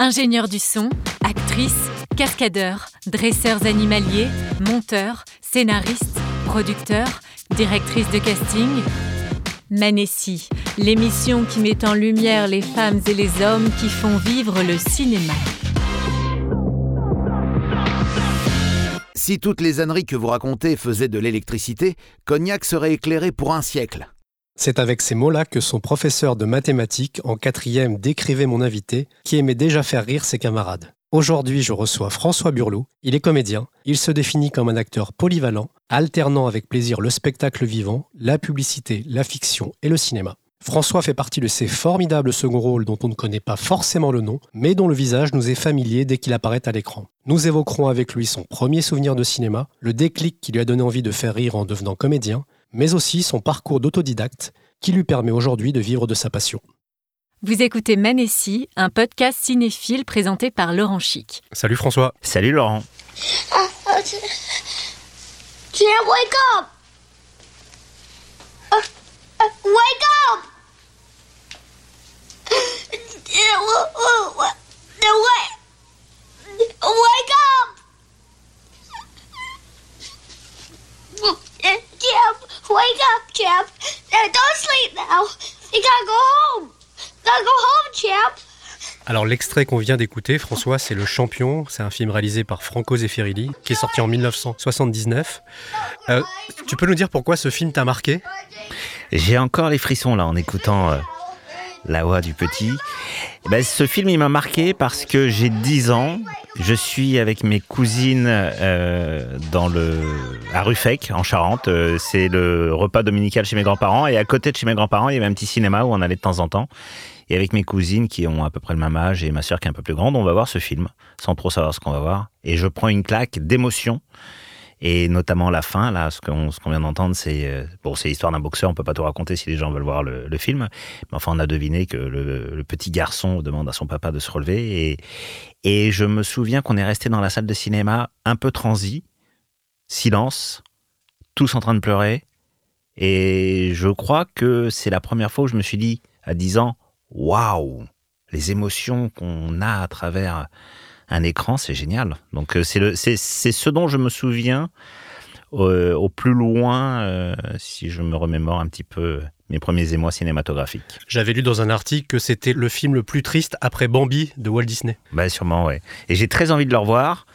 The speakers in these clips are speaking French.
Ingénieurs du son, actrices, cascadeurs, dresseurs animaliers, monteurs, scénaristes, producteurs, directrices de casting. Manessi, l'émission qui met en lumière les femmes et les hommes qui font vivre le cinéma. Si toutes les âneries que vous racontez faisaient de l'électricité, Cognac serait éclairé pour un siècle. C'est avec ces mots-là que son professeur de mathématiques en quatrième décrivait mon invité, qui aimait déjà faire rire ses camarades. Aujourd'hui, je reçois François Burlot. Il est comédien. Il se définit comme un acteur polyvalent, alternant avec plaisir le spectacle vivant, la publicité, la fiction et le cinéma. François fait partie de ces formidables seconds rôles dont on ne connaît pas forcément le nom, mais dont le visage nous est familier dès qu'il apparaît à l'écran. Nous évoquerons avec lui son premier souvenir de cinéma, le déclic qui lui a donné envie de faire rire en devenant comédien, mais aussi son parcours d'autodidacte qui lui permet aujourd'hui de vivre de sa passion. Vous écoutez Manessi, un podcast cinéphile présenté par Laurent Chic. Salut François. Salut Laurent. Can't wake up! Uh, uh, wake up! Wake up! Wake up. Uh, Don't sleep now. You gotta go home. Gotta go home, Jim. Alors l'extrait qu'on vient d'écouter, François, c'est Le Champion. C'est un film réalisé par Franco Zeffirelli, qui est sorti en 1979. Euh, tu peux nous dire pourquoi ce film t'a marqué? J'ai encore les frissons là en écoutant euh, la voix du petit. Eh ben, ce film il m'a marqué parce que j'ai 10 ans. Je suis avec mes cousines euh, dans le à Ruffec en Charente. Euh, c'est le repas dominical chez mes grands-parents et à côté de chez mes grands-parents il y avait un petit cinéma où on allait de temps en temps. Et avec mes cousines qui ont à peu près le même âge et ma sœur qui est un peu plus grande, on va voir ce film sans trop savoir ce qu'on va voir. Et je prends une claque d'émotion. Et notamment la fin, là, ce qu'on vient d'entendre, c'est euh, bon, c'est l'histoire d'un boxeur. On peut pas tout raconter si les gens veulent voir le, film, mais enfin, on a deviné que le, le petit garçon demande à son papa de se relever. Et, et je me souviens qu'on est resté dans la salle de cinéma un peu transi, silence, tous en train de pleurer. Et je crois que c'est la première fois où je me suis dit à 10 ans, waouh, les émotions qu'on a à travers un écran, c'est génial. Donc euh, c'est ce dont je me souviens euh, au plus loin, euh, si je me remémore un petit peu mes premiers émois cinématographiques. J'avais lu dans un article que c'était le film le plus triste après Bambi de Walt Disney. Bah sûrement, ouais. Et j'ai très envie de le revoir.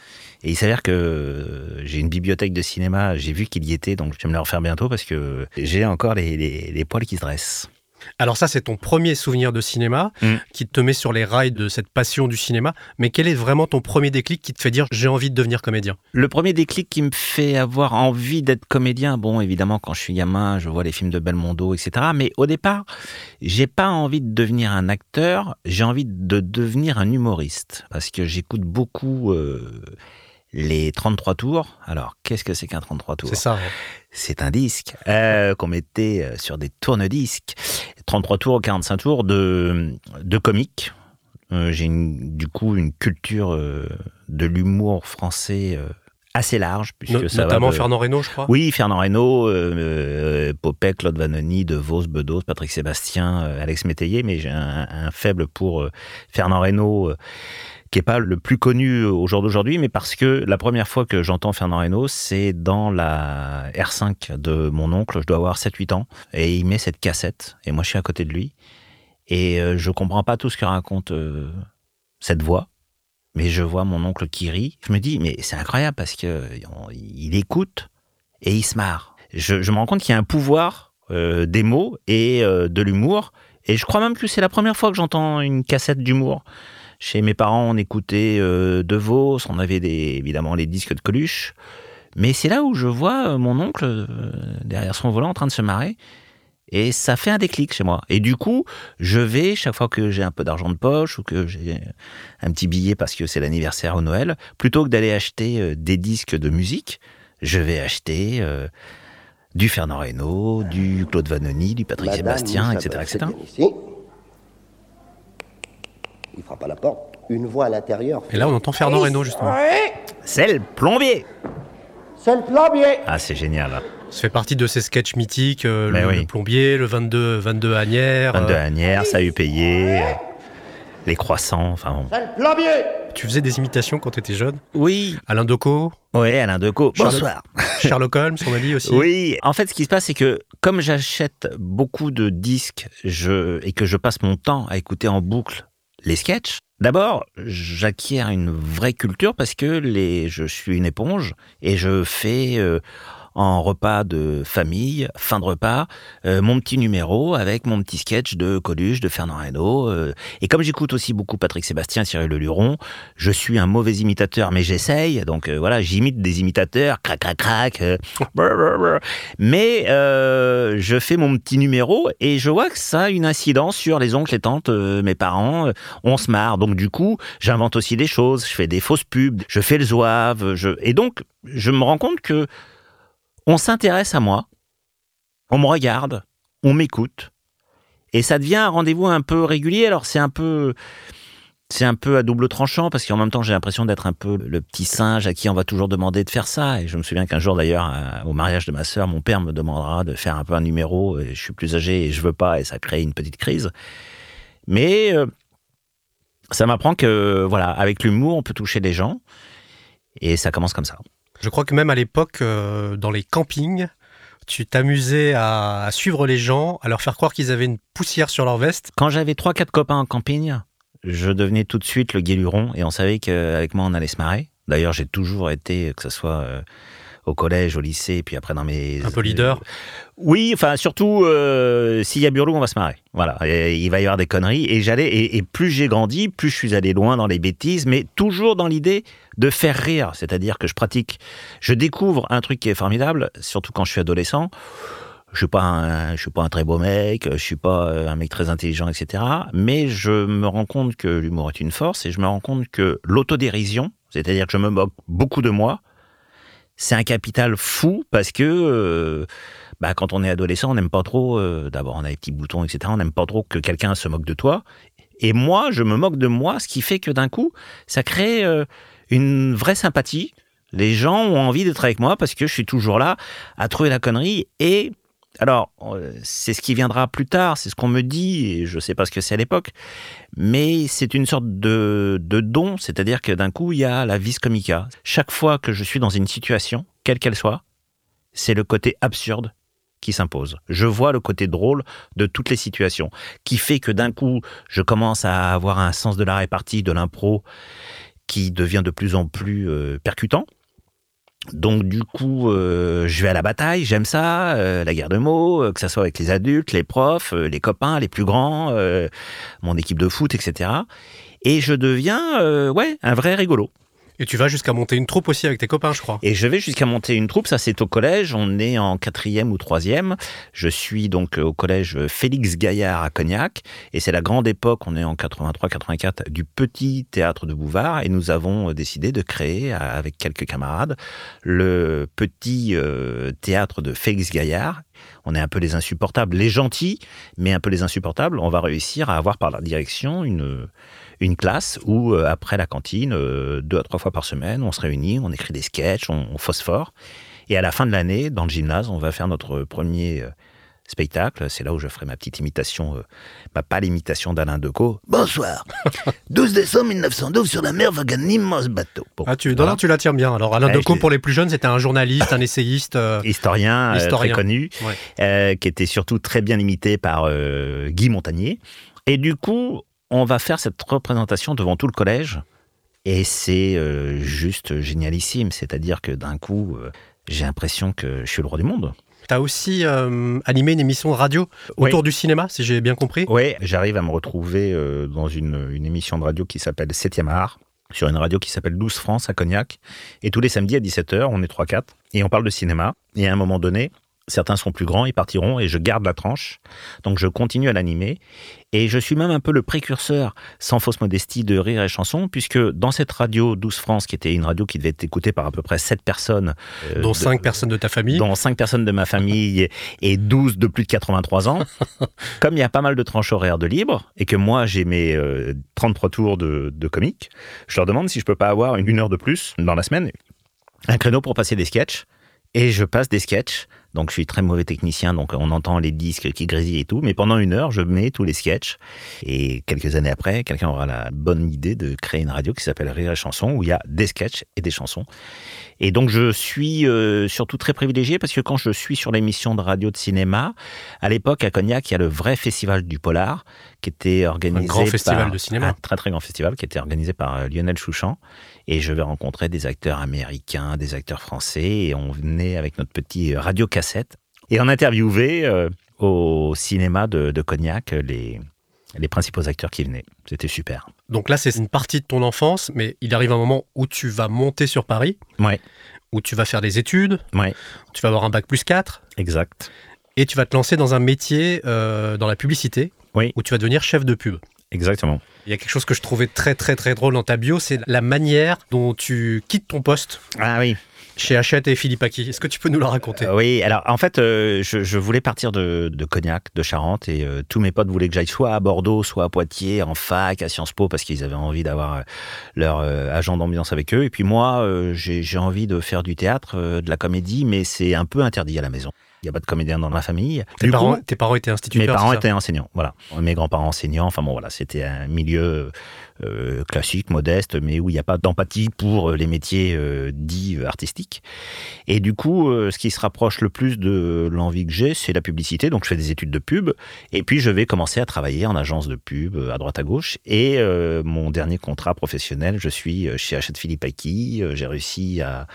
Et il s'avère que j'ai une bibliothèque de cinéma, j'ai vu qu'il y était, donc je vais me le refaire bientôt parce que j'ai encore les, les, les poils qui se dressent. Alors ça, c'est ton premier souvenir de cinéma Mm. qui te met sur les rails de cette passion du cinéma. Mais quel est vraiment ton premier déclic qui te fait dire j'ai envie de devenir comédien? Le premier déclic qui me fait avoir envie d'être comédien, bon, évidemment, quand je suis gamin, je vois les films de Belmondo, etc. Mais au départ, j'ai pas envie de devenir un acteur, j'ai envie de devenir un humoriste. Parce que j'écoute beaucoup euh, les 33 tours. Alors, qu'est-ce que c'est qu'un 33 tours? C'est ça. c'est un disque euh, qu'on mettait euh, sur des tourne-disques. 33 tours, 45 tours de, de comiques. Euh, J'ai du coup une culture euh, de l'humour français assez large. Puisque No- ça va notamment de- Fernand Reynaud, je crois. Oui, Fernand Reynaud, euh, Popek, Claude Vanoni, De Vos, Bedos, Patrick Sébastien, euh, Alex Métayer, mais j'ai un, un faible pour euh, Fernand Reynaud, qui est pas le plus connu au jour d'aujourd'hui, mais parce que la première fois que j'entends Fernand Reynaud, c'est dans la R5 de mon oncle, je dois avoir 7-8 ans, et il met cette cassette, et moi je suis à côté de lui, et euh, je comprends pas tout ce que raconte euh, cette voix, mais je vois mon oncle qui rit. Je me dis, mais c'est incroyable parce on- il écoute et il se marre. Je, me rends compte qu'il y a un pouvoir euh, des mots et de l'humour. Et je crois même que c'est la première fois que j'entends une cassette d'humour. Chez mes parents, on écoutait euh, De Vos, on avait des, évidemment les disques de Coluche. Mais c'est là où je vois euh, mon oncle euh, derrière son volant en train de se marrer. Et ça fait un déclic chez moi. Et du coup, je vais, chaque fois que j'ai un peu d'argent de poche ou que j'ai un petit billet parce que c'est l'anniversaire au Noël, plutôt que d'aller acheter euh, des disques de musique, je vais acheter euh, du Fernand Reynaud, du Claude Vanoni, du Patrick Madame Sébastien, etc. Etc. Il frappe à la porte. Une voix à l'intérieur. Et là, on entend Fernand Reynaud, justement. C'est le plombier C'est le plombier Ah, c'est génial. Ça fait partie de ces sketchs mythiques, euh, Mais le, oui. le plombier, le 22, 22 Agnières. 22 euh, Agnières, ça a eu payé. les croissants, enfin bon. C'est le plombier Tu faisais des imitations quand tu étais jeune? Oui, Alain Decaux, ouais, Alain Decaux. Charlotte- Bonsoir. Sherlock Holmes, on a dit aussi. Oui, en fait, ce qui se passe, c'est que comme j'achète beaucoup de disques je, et que je passe mon temps à écouter en boucle les sketchs, d'abord, j'acquiers une vraie culture parce que les, je suis une éponge et je fais euh, en repas de famille, fin de repas, euh, mon petit numéro avec mon petit sketch de Coluche, de Fernand Reynaud. euh, et comme j'écoute aussi beaucoup Patrick Sébastien, Cyril Leluron, je suis un mauvais imitateur, mais j'essaye. Donc euh, voilà, j'imite des imitateurs, crac, crac, crac. Mais je fais mon petit numéro et je vois que ça a une incidence sur les oncles et tantes, mes parents. on se marre. Donc du coup, j'invente aussi des choses. Je fais des fausses pubs. Je fais le zouave. Et donc, je me rends compte que on s'intéresse à moi. On me regarde. On m'écoute. Et ça devient un rendez-vous un peu régulier. Alors c'est un peu c'est un peu à double tranchant parce qu'en même temps j'ai l'impression d'être un peu le petit singe à qui on va toujours demander de faire ça. Et je me souviens qu'un jour d'ailleurs à- au mariage de ma sœur, mon père me demandera de faire un peu un numéro. Et je suis plus âgé et je veux pas et ça crée une petite crise. Mais euh, ça m'apprend que voilà avec l'humour on peut toucher les gens et ça commence comme ça. Je crois que même à l'époque, euh, dans les campings, tu t'amusais à, à suivre les gens, à leur faire croire qu'ils avaient une poussière sur leur veste. Quand j'avais trois quatre copains en camping, je devenais tout de suite le guéluron et on savait qu'avec moi on allait se marrer. D'ailleurs j'ai toujours été que ce soit euh, au collège, au lycée, puis après dans mes Un peu leader. Oui, enfin surtout euh, s'il y a Burlou, on va se marrer. Voilà, Et il va y avoir des conneries. Et j'allais et, et plus j'ai grandi, plus je suis allé loin dans les bêtises, mais toujours dans l'idée de faire rire. C'est-à-dire que je pratique, je découvre un truc qui est formidable, surtout quand je suis adolescent. Je suis pas un, je suis pas un très beau mec, je suis pas euh, un mec très intelligent, etc. Mais je me rends compte que l'humour est une force et je me rends compte que l'autodérision, c'est-à-dire que je me moque beaucoup de moi, c'est un capital fou parce que euh, bah, quand on est adolescent, on n'aime pas trop. euh, D'abord, on a les petits boutons, etc. On n'aime pas trop que quelqu'un se moque de toi. Et moi, je me moque de moi, ce qui fait que d'un coup, ça crée euh, une vraie sympathie. Les gens ont envie d'être avec moi parce que je suis toujours là à trouver la connerie. Et alors, euh, c'est ce qui viendra plus tard, c'est ce qu'on me dit, et je ne sais pas ce que c'est à l'époque, mais c'est une sorte de, de don, c'est-à-dire que d'un coup, il y a la vis comica. Chaque fois que je suis dans une situation, quelle qu'elle soit, c'est le côté absurde qui s'impose. Je vois le côté drôle de toutes les situations, qui fait que d'un coup, je commence à avoir un sens de la répartie, de l'impro, qui devient de plus en plus euh, percutant. Donc du coup, euh, je vais à la bataille, j'aime ça, euh, la guerre de mots, euh, que ça soit avec les adultes, les profs, les copains, les plus grands, mon équipe de foot, etc. Et je deviens, ouais, un vrai rigolo. Et tu vas jusqu'à monter une troupe aussi avec tes copains, je crois. Et je vais jusqu'à monter une troupe, ça c'est au collège, on est en quatrième ou troisième. Je suis donc au collège Félix Gaillard à Cognac, et c'est la grande époque, on est en 83-84, du petit théâtre de Bouvard, et nous avons décidé de créer, avec quelques camarades, le petit euh, théâtre de Félix Gaillard. On est un peu les insupportables, les gentils, mais un peu les insupportables. On va réussir à avoir par la direction une une classe où, euh, après la cantine, euh, deux à trois fois par semaine, on se réunit, on écrit des sketchs, on, on phosphore. Et à la fin de l'année, dans le gymnase, on va faire notre premier euh, spectacle. C'est là où je ferai ma petite imitation, euh, bah, pas l'imitation d'Alain Decaux. Bonsoir. 12 décembre 1912, sur la mer vogue un immense bateau. Bon, Ah, tu, voilà. non, tu la tiens bien. Alors, Alain Ouais, Decaux, je- pour les plus jeunes, c'était un journaliste, un essayiste. euh, Historien, euh, Historien. très connu, Ouais. euh, qui était surtout très bien imité par euh, Guy Montagnier. Et du coup, on va faire cette représentation devant tout le collège. Et c'est euh, juste génialissime. C'est-à-dire que d'un coup, euh, j'ai l'impression que je suis le roi du monde. T'as aussi euh, animé une émission de radio autour du cinéma, si j'ai bien compris? Oui, j'arrive à me retrouver euh, dans une, une émission de radio qui s'appelle 7e art, sur une radio qui s'appelle 12 France à Cognac. Et tous les samedis à 17h, on est 3-4, et on parle de cinéma. Et à un moment donné, certains seront plus grands, ils partiront, et je garde la tranche. Donc je continue à l'animer. Et je suis même un peu le précurseur, sans fausse modestie, de Rire et Chanson, puisque dans cette radio 12 France, qui était une radio qui devait être écoutée par à peu près 7 personnes, euh, dont de- cinq personnes de ta famille. dont 5 personnes de ma famille et 12 de plus de 83 ans, comme il y a pas mal de tranches horaires de libre et que moi j'ai mes euh, 33 tours de, de comique, je leur demande si je peux pas avoir une, une heure de plus dans la semaine, un créneau pour passer des sketchs. Et je passe des sketchs Donc je suis très mauvais technicien, donc on entend les disques qui grésillent et tout. Mais pendant une heure, je mets tous les sketchs. Et quelques années après, quelqu'un aura la bonne idée de créer une radio qui s'appelle Rire et Chanson, où il y a des sketchs et des chansons. Et donc je suis euh, surtout très privilégié parce que quand je suis sur l'émission de radio de cinéma, à l'époque à Cognac, il y a le vrai festival du polar qui était organisé Un grand festival par- de cinéma. un très très grand festival qui était organisé par euh, Lionel Chouchan et je vais rencontrer des acteurs américains, des acteurs français et on venait avec notre petit radio cassette et on interviewait euh, au cinéma de, de Cognac euh, les les principaux acteurs qui venaient. C'était super. Donc là, c'est une partie de ton enfance, mais il arrive un moment où tu vas monter sur Paris, Ouais, où tu vas faire des études, ouais, tu vas avoir un bac plus 4, exact. et tu vas te lancer dans un métier euh, dans la publicité, Oui. où tu vas devenir chef de pub. Exactement. Il y a quelque chose que je trouvais très très très drôle dans ta bio, c'est la manière dont tu quittes ton poste Ah oui. chez Hachette et Philippe Aki. Est-ce que tu peux nous la raconter? Euh, oui, alors en fait, euh, je, je voulais partir de, de Cognac, de Charente, et euh, tous mes potes voulaient que j'aille soit à Bordeaux, soit à Poitiers, en fac, à Sciences Po, parce qu'ils avaient envie d'avoir leur agent d'ambiance avec eux. Et puis moi, j'ai envie de faire du théâtre, de la comédie, mais c'est un peu interdit à la maison. Il n'y a pas de comédien dans ma famille. tes parents, coup, tes parents étaient mes instituteurs parents c'est ça étaient enseignants, voilà. Mes grands-parents enseignants, enfin bon voilà, c'était un milieu euh, classique, modeste, mais où il n'y a pas d'empathie pour euh, les métiers euh, dits artistiques. Et du coup, ce qui se rapproche le plus de l'envie que j'ai, c'est la publicité. Donc je fais des études de pub, et puis je vais commencer à travailler en agence de pub à droite à gauche. Et mon dernier contrat professionnel, je suis chez Hachette Philippe Aki. J'ai réussi à,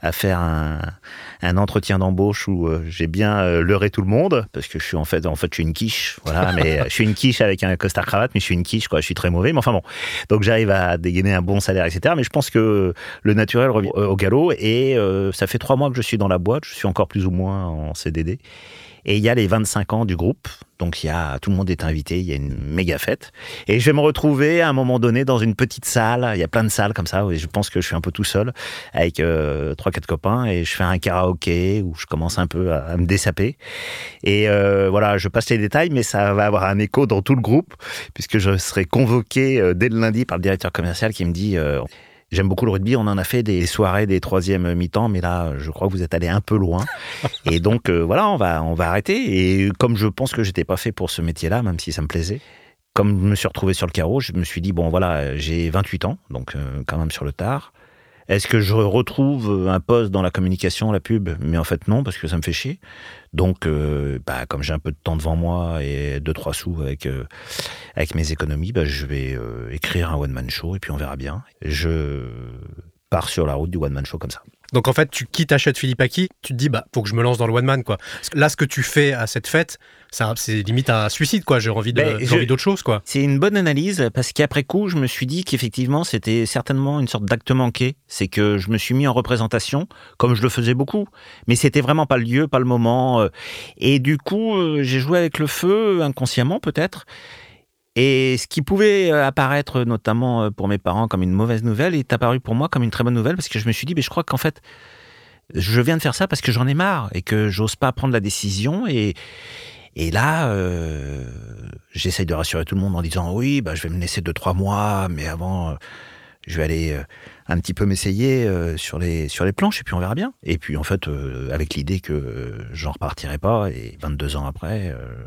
à faire un, entretien d'embauche où j'ai bien leurré tout le monde parce que je suis en fait en fait je suis une quiche voilà mais je suis une quiche avec un costard cravate mais je suis une quiche je suis très mauvais mais enfin bon donc j'arrive à dégainer un bon salaire etc. Mais je pense que le naturel revient euh, au galop. Et euh, ça fait trois mois que je suis dans la boîte. Je suis encore plus ou moins en CDD et il y a les 25 ans du groupe. Donc il y a tout le monde est invité il y a une méga fête. Et je vais me retrouver à un moment donné dans une petite salle. Il y a plein de salles comme ça et je pense que je suis un peu tout seul avec euh, trois quatre copains et je fais un karaoké où je commence un peu à, me dessaper. Et euh, voilà je passe les détails mais ça va avoir un écho dans tout le groupe puisque je serai convoqué euh, dès le lundi par le directeur commercial qui me dit euh, J'aime beaucoup le rugby, on en a fait des soirées des troisième mi-temps, mais là, je crois que vous êtes allé un peu loin. Et donc, euh, voilà, on va, on va arrêter. Et comme je pense que j'étais pas fait pour ce métier-là, même si ça me plaisait, comme je me suis retrouvé sur le carreau, je me suis dit, bon, voilà, j'ai 28 ans, donc euh, quand même sur le tard. Est-ce que je retrouve un poste dans la communication, la pub? Mais en fait, non, parce que ça me fait chier. Donc, euh, bah, comme j'ai un peu de temps devant moi et deux, trois sous avec, euh, mes économies, bah, je vais euh, écrire un one-man show et puis on verra bien. Je pars sur la route du one-man show comme ça. Donc en fait, tu quittes Hachette Philippe Aki, tu te dis, bah, faut que je me lance dans le one man, quoi. Parce que Là, ce que tu fais à cette fête, c'est limite un suicide, quoi. J'ai envie Ben, envie d'autre chose, quoi. C'est une bonne analyse parce qu'après coup, je me suis dit qu'effectivement, c'était certainement une sorte d'acte manqué. C'est que je me suis mis en représentation, comme je le faisais beaucoup, mais c'était vraiment pas le lieu, pas le moment. euh, Et du coup, euh, j'ai joué avec le feu, inconsciemment peut-être. Et ce qui pouvait euh, apparaître, notamment euh, pour mes parents, comme une mauvaise nouvelle, est apparu pour moi comme une très bonne nouvelle parce que je me suis dit, mais je crois qu'en fait, je viens de faire ça parce que j'en ai marre et que j'ose pas prendre la décision et et là, euh, j'essaye de rassurer tout le monde en disant oui, bah, je vais me laisser deux trois mois, mais avant, euh, je vais aller euh, un petit peu m'essayer euh, sur les sur les planches et puis on verra bien. Et puis en fait, euh, avec l'idée que euh, j'en repartirai pas et 22 ans après, euh,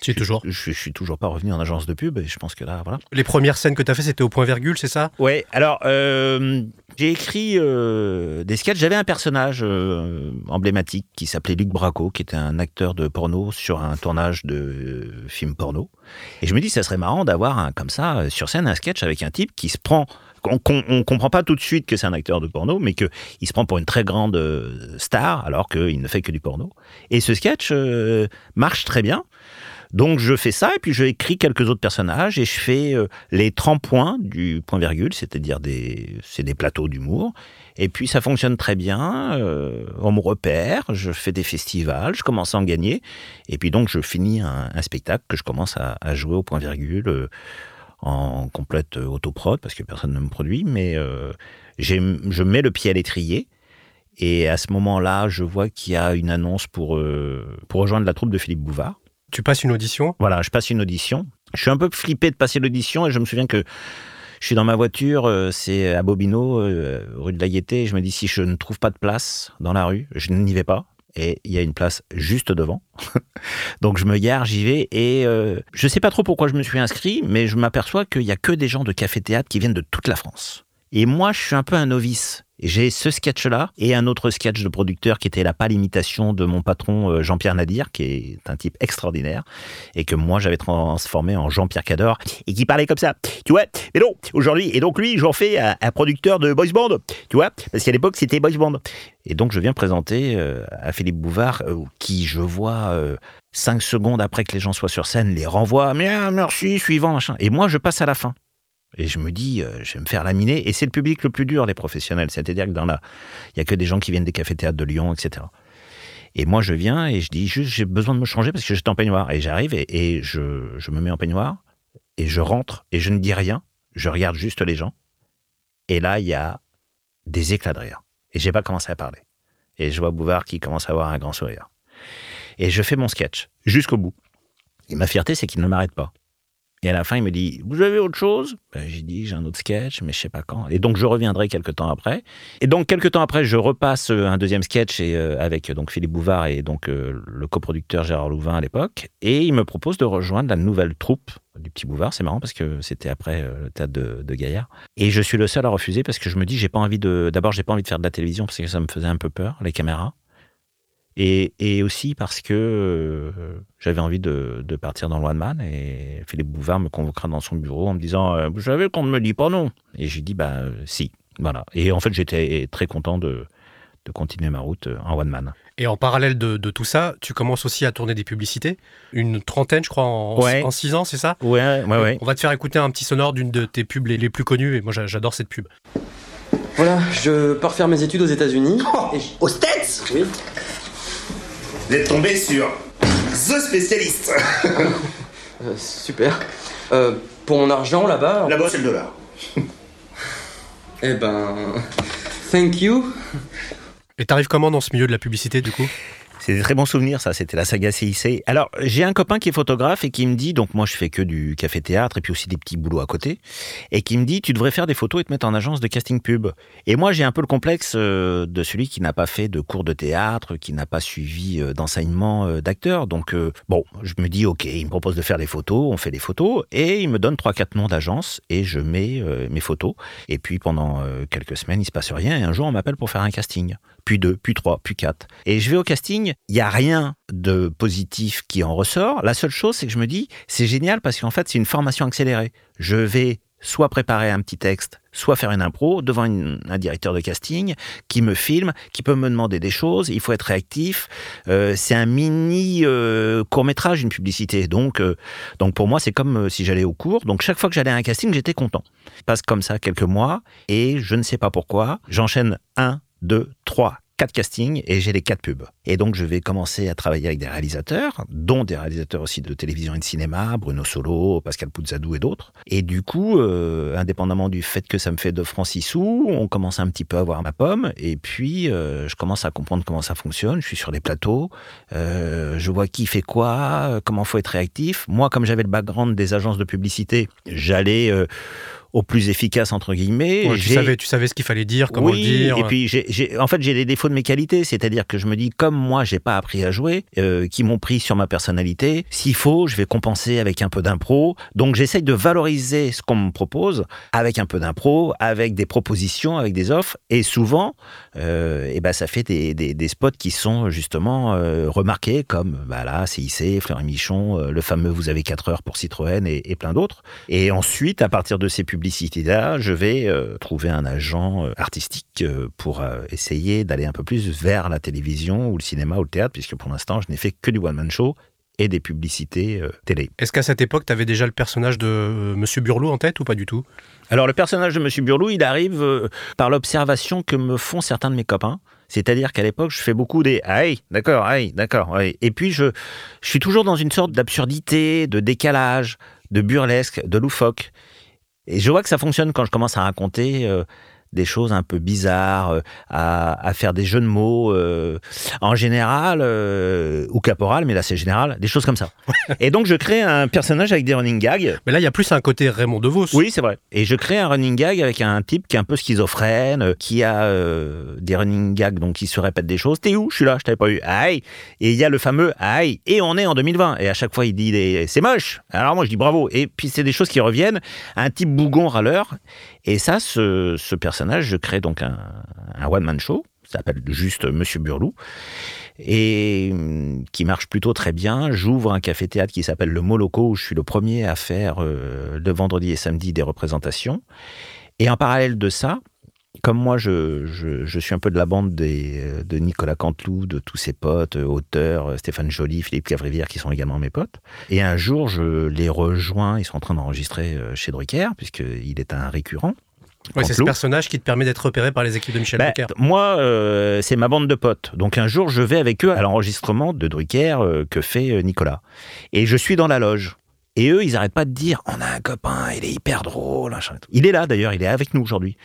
Tu es toujours. je, je suis toujours pas revenu en agence de pub et je pense que là, voilà. Les premières scènes que tu as fait, c'était au point virgule, c'est ça? Ouais, alors euh, j'ai écrit euh, des sketchs. J'avais un personnage euh, emblématique qui s'appelait Luc Braco, qui était un acteur de porno sur un tournage de film porno. Et je me dis, ça serait marrant d'avoir un, comme ça sur scène un sketch avec un type qui se prend. On, on comprend pas tout de suite que c'est un acteur de porno, mais que il se prend pour une très grande star alors qu'il ne fait que du porno. Et ce sketch euh, marche très bien. Donc je fais ça et puis je écris quelques autres personnages et je fais euh, les 30 points du point virgule, c'est-à-dire des c'est des plateaux d'humour. Et puis ça fonctionne très bien, euh, on me repère, je fais des festivals, je commence à en gagner. Et puis donc je finis un, spectacle que je commence à, jouer au point virgule euh, en complète autoprod parce que personne ne me produit, mais je mets le pied à l'étrier. Et à ce moment-là, je vois qu'il y a une annonce pour rejoindre la troupe de Philippe Bouvard. Tu passes une audition Voilà, je passe une audition. Je suis un peu flippé de passer l'audition et je me souviens que je suis dans ma voiture, euh, c'est à Bobino, euh, rue de la Gaîté, je me dis si je ne trouve pas de place dans la rue, je n'y vais pas. et il y a une place juste devant. Donc je me gare, j'y vais et euh, je sais pas trop pourquoi je me suis inscrit, mais je m'aperçois qu'il y a que des gens de café-théâtre qui viennent de toute la France. Et moi, je suis un peu un novice. J'ai ce sketch-là et un autre sketch de producteur qui était la pâle imitation de mon patron euh, Jean-Pierre Nadir, qui est un type extraordinaire et que moi j'avais transformé en Jean-Pierre Cador et qui parlait comme ça. Tu vois Mais non, aujourd'hui, et donc lui, j'en fais un, producteur de boys band, tu vois Parce qu'à l'époque, c'était boys band. Et donc je viens présenter euh, à Philippe Bouvard, euh, qui je vois cinq secondes après que les gens soient sur scène, les renvoie, mais merci, suivant, machin. Et moi, je passe à la fin. Et je me dis, euh, je vais me faire laminer. Et c'est le public le plus dur, les professionnels. C'est-à-dire que dans la, il y a que des gens qui viennent des cafés-théâtres de Lyon, etc. Et moi, je viens et je dis juste, j'ai besoin de me changer parce que j'étais en peignoir. Et j'arrive et, et je, je me mets en peignoir et je rentre et je ne dis rien. Je regarde juste les gens. Et là, il y a des éclats de rire. Et j'ai pas commencé à parler. Et je vois Bouvard qui commence à avoir un grand sourire. Et je fais mon sketch jusqu'au bout. Et ma fierté, c'est qu'il ne m'arrête pas. Et à la fin, il me dit Vous avez autre chose? Ben, J'ai dit J'ai un autre sketch, mais je sais pas quand. Et donc, je reviendrai quelques temps après. Et donc, quelques temps après, je repasse euh, un deuxième sketch et, euh, avec donc Philippe Bouvard et donc euh, le coproducteur Gérard Louvain à l'époque. Et il me propose de rejoindre la nouvelle troupe du Petit Bouvard. C'est marrant parce que c'était après le théâtre de, de Gaillard. Et je suis le seul à refuser parce que je me dis J'ai pas envie de. D'abord, j'ai pas envie de faire de la télévision parce que ça me faisait un peu peur, les caméras. Et, et aussi parce que euh, j'avais envie de, de partir dans le One Man et Philippe Bouvard me convoquera dans son bureau en me disant euh, Vous savez qu'on ne me dit pas non? Et j'ai dit Bah euh, si. Voilà. Et en fait, j'étais très content de, de continuer ma route euh, en One Man. Et en parallèle de, de tout ça, tu commences aussi à tourner des publicités. Une trentaine, je crois, en, Ouais. en six ans, c'est ça? Ouais, ouais, ouais. On va te faire écouter un petit sonore d'une de tes pubs les, les plus connues. Et moi, j'a- j'adore cette pub. Voilà, je pars faire mes études aux États-Unis. Oh, et- aux States? Oui. Vous êtes tombé sur The Spécialiste. Euh, super. Euh, pour mon argent là-bas. Là-bas, c'est le dollar. Eh ben. Thank you. Et t'arrives comment dans ce milieu de la publicité, du coup? C'est des très bons souvenirs, ça. C'était la saga CIC. Alors, j'ai un copain qui est photographe et qui me dit, donc moi je fais que du café-théâtre et puis aussi des petits boulots à côté, et qui me dit, tu devrais faire des photos et te mettre en agence de casting pub. Et moi, j'ai un peu le complexe euh, de celui qui n'a pas fait de cours de théâtre, qui n'a pas suivi euh, d'enseignement euh, d'acteur. Donc, bon, je me dis, ok, il me propose de faire des photos, on fait des photos, et il me donne trois, quatre noms d'agences et je mets mes photos. Et puis pendant quelques semaines, il se passe rien, et un jour, on m'appelle pour faire un casting puis deux, puis trois, puis quatre. Et je vais au casting, il n'y a rien de positif qui en ressort. La seule chose, c'est que je me dis, c'est génial parce qu'en fait, c'est une formation accélérée. Je vais soit préparer un petit texte, soit faire une impro devant un directeur de casting qui me filme, qui peut me demander des choses. Il faut être réactif. Euh, c'est un mini euh, court métrage, une publicité. Donc, euh, donc pour moi, c'est comme si j'allais au cours. Donc chaque fois que j'allais à un casting, j'étais content. Il passe comme ça quelques mois et je ne sais pas pourquoi, j'enchaîne un, deux, trois, quatre castings et j'ai les quatre pubs. Et donc je vais commencer à travailler avec des réalisateurs, dont des réalisateurs aussi de télévision et de cinéma, Bruno Solo, Pascal Pouzzadou et d'autres. Et du coup, euh, indépendamment du fait que ça me fait 2 francs 6 sous, on commence un petit peu à voir ma pomme et puis euh, je commence à comprendre comment ça fonctionne. Je suis sur les plateaux, euh, je vois qui fait quoi, comment faut être réactif. Moi, comme j'avais le background des agences de publicité, j'allais au plus efficace entre guillemets. Ouais, tu, savais, tu savais ce qu'il fallait dire, comment oui, le dire. Et puis, en fait, j'ai les défauts de mes qualités. C'est-à-dire que je me dis, comme moi, j'ai pas appris à jouer, euh, qui m'ont pris sur ma personnalité, s'il faut, je vais compenser avec un peu d'impro. Donc, j'essaye de valoriser ce qu'on me propose avec un peu d'impro, avec des propositions, avec des offres. Et souvent, euh, et ben, ça fait des, des- des spots qui sont justement euh, remarqués, comme bah, là, CIC, Fleury Michon, euh, le fameux Vous avez 4 heures pour Citroën et, et plein d'autres. Et ensuite, à partir de ces publicités-là, je vais euh, trouver un agent euh, artistique euh, pour essayer d'aller un peu plus vers la télévision ou le cinéma ou le théâtre, puisque pour l'instant, je n'ai fait que du one-man show et des publicités télé. Est-ce qu'à cette époque, t'avais déjà le personnage de Monsieur Burlot en tête ou pas du tout? Alors, le personnage de Monsieur Burlou, il arrive par l'observation que me font certains de mes copains. C'est-à-dire qu'à l'époque, je fais beaucoup des aïe, d'accord, aïe, d'accord, aïe. Et puis, je, je suis toujours dans une sorte d'absurdité, de décalage, de burlesque, de loufoque. Et je vois que ça fonctionne quand je commence à raconter euh, des choses un peu bizarres, euh, à, à faire des jeux de mots, euh, en général, euh, ou caporal, mais là c'est général, des choses comme ça. et donc je crée un personnage avec des running gags. Mais là, il y a plus un côté Raymond DeVos. Oui, c'est vrai. Et je crée un running gag avec un type qui est un peu schizophrène, qui a euh, des running gags, donc qui se répète des choses. T'es où? Je suis là, je t'avais pas eu. Aïe Et il y a le fameux aïe. Et on est en 2020. Et à chaque fois, il dit des- c'est moche. Alors moi, je dis bravo. Et puis c'est des choses qui reviennent. Un type bougon râleur. Et ça, ce, personnage, je crée donc un, un one-man show. Ça s'appelle juste Monsieur Burlou. Et hum, qui marche plutôt très bien. J'ouvre un café-théâtre qui s'appelle le Moloco, où je suis le premier à faire euh, le vendredi et samedi des représentations. Et en parallèle de ça, comme moi, je, je, je suis un peu de la bande des, euh, de Nicolas Canteloup, de tous ses potes, euh, auteurs, euh, Stéphane Joly, Philippe Cavrivière, qui sont également mes potes. Et un jour, je les rejoins, ils sont en train d'enregistrer chez Drucker, puisqu'il est un récurrent. Ouais, c'est ce personnage qui te permet d'être repéré par les équipes de Michel Bah, Drucker. moi, euh, c'est ma bande de potes. Donc un jour, je vais avec eux à l'enregistrement de Drucker euh, que fait Nicolas. Et je suis dans la loge. Et eux, ils n'arrêtent pas de dire On a un copain, il est hyper drôle. machin et tout. Il est là d'ailleurs, il est avec nous aujourd'hui.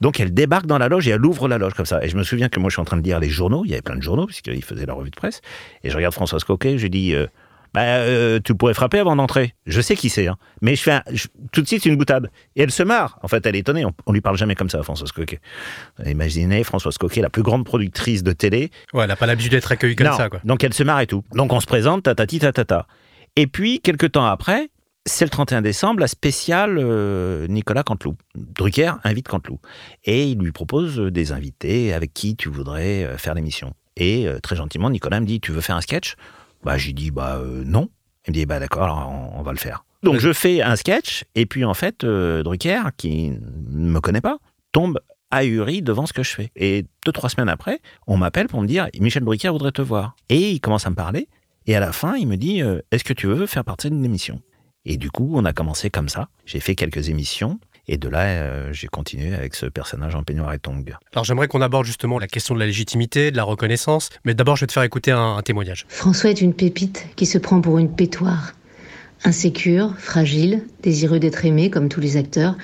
Donc elle débarque dans la loge et elle ouvre la loge comme ça. Et je me souviens que moi, je suis en train de lire les journaux. Il y avait plein de journaux, puisqu'ils faisaient la revue de presse. Et je regarde Françoise Coquet, je dis euh, bah, euh, Tu pourrais frapper avant d'entrer. Je sais qui c'est, hein. mais je fais un- je- tout de suite une boutade. Et elle se marre. En fait, elle est étonnée. On, on lui parle jamais comme ça, Françoise Coquet. Imaginez Françoise Coquet, la plus grande productrice de télé, Ouais, elle n'a pas l'habitude d'être accueillie comme non. ça, quoi. Donc elle se marre et tout. Donc on se présente, tatati tatata. Et puis, quelques temps après, c'est le 31 décembre, la spéciale euh, Nicolas Canteloup. Drucker invite Canteloup. Et il lui propose euh, des invités avec qui tu voudrais euh, faire l'émission. Et euh, très gentiment, Nicolas me dit Tu veux faire un sketch? Bah, j'ai dit Bah, euh, non. Il me dit Bah, d'accord, alors on, on va le faire. Donc je fais un sketch, et puis en fait, Drucker, qui ne me connaît pas, tombe ahuri devant ce que je fais. Et deux, trois semaines après, on m'appelle pour me dire Michel Drucker voudrait te voir. Et il commence à me parler. Et à la fin, il me dit euh, Est-ce que tu veux faire partie d'une émission? Et du coup, on a commencé comme ça. J'ai fait quelques émissions. Et de là, euh, j'ai continué avec ce personnage en peignoir et tongs. Alors j'aimerais qu'on aborde justement la question de la légitimité, de la reconnaissance, mais d'abord je vais te faire écouter un, un témoignage. François est une pépite qui se prend pour une pétoire. Insécure, fragile, désireux d'être aimé comme tous les acteurs,